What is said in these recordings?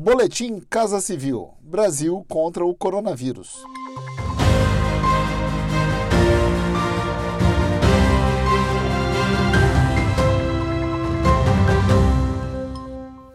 Boletim Casa Civil: Brasil contra o coronavírus.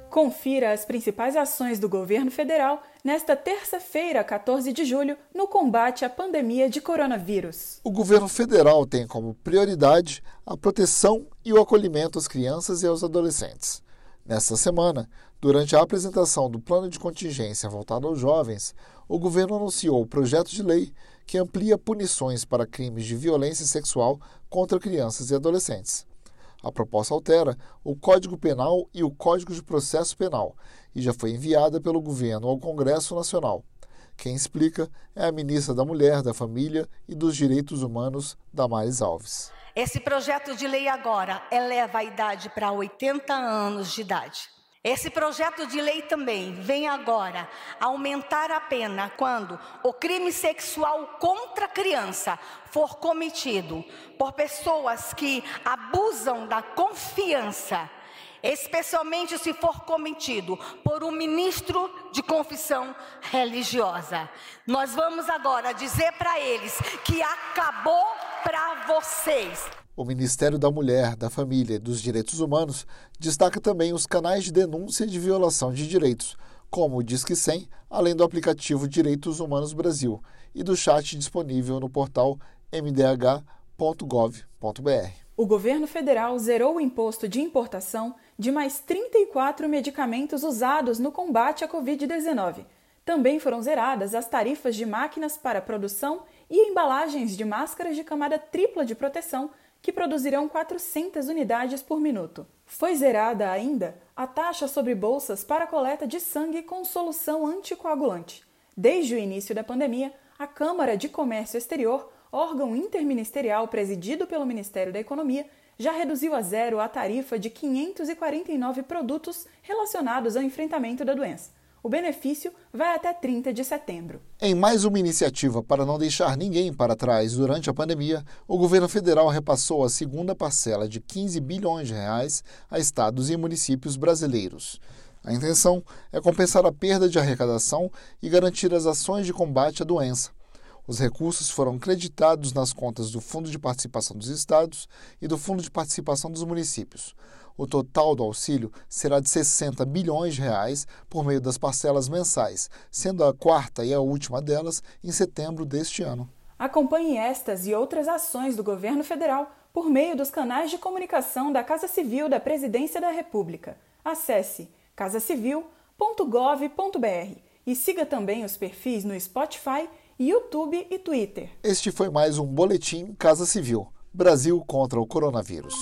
Confira as principais ações do governo federal nesta terça-feira, 14 de julho, no combate à pandemia de coronavírus. O governo federal tem como prioridade a proteção e o acolhimento às crianças e aos adolescentes. Nesta semana, durante a apresentação do plano de contingência voltado aos jovens, o governo anunciou o projeto de lei que amplia punições para crimes de violência sexual contra crianças e adolescentes. A proposta altera o Código Penal e o Código de Processo Penal e já foi enviada pelo governo ao Congresso Nacional. Quem explica é a ministra da Mulher, da Família e dos Direitos Humanos, Damares Alves. Esse projeto de lei agora eleva a idade para 80 anos de idade. Esse projeto de lei também vem agora aumentar a pena quando o crime sexual contra a criança for cometido por pessoas que abusam da confiança, especialmente se for cometido por um ministro de confissão religiosa. Nós vamos agora dizer para eles que acabou para vocês. O Ministério da Mulher, da Família e dos Direitos Humanos destaca também os canais de denúncia de violação de direitos, como o Disque 100, além do aplicativo Direitos Humanos Brasil e do chat disponível no portal mdh.gov.br. O governo federal zerou o imposto de importação de mais 34 medicamentos usados no combate à Covid-19. Também foram zeradas as tarifas de máquinas para produção e embalagens de máscaras de camada tripla de proteção que produzirão 400 unidades por minuto. Foi zerada ainda a taxa sobre bolsas para coleta de sangue com solução anticoagulante. Desde o início da pandemia, a Câmara de Comércio Exterior, órgão interministerial presidido pelo Ministério da Economia, já reduziu a zero a tarifa de 549 produtos relacionados ao enfrentamento da doença. O benefício vai até 30 de setembro. Em mais uma iniciativa para não deixar ninguém para trás durante a pandemia, o governo federal repassou a segunda parcela de 15 bilhões de reais a estados e municípios brasileiros. A intenção é compensar a perda de arrecadação e garantir as ações de combate à doença. Os recursos foram creditados nas contas do Fundo de Participação dos Estados e do Fundo de Participação dos Municípios. O total do auxílio será de 60 bilhões de reais por meio das parcelas mensais, sendo a quarta e a última delas em setembro deste ano. Acompanhe estas e outras ações do governo federal por meio dos canais de comunicação da Casa Civil da Presidência da República. Acesse casacivil.gov.br e siga também os perfis no Spotify, YouTube e Twitter. Este foi mais um Boletim Casa Civil Brasil contra o Coronavírus.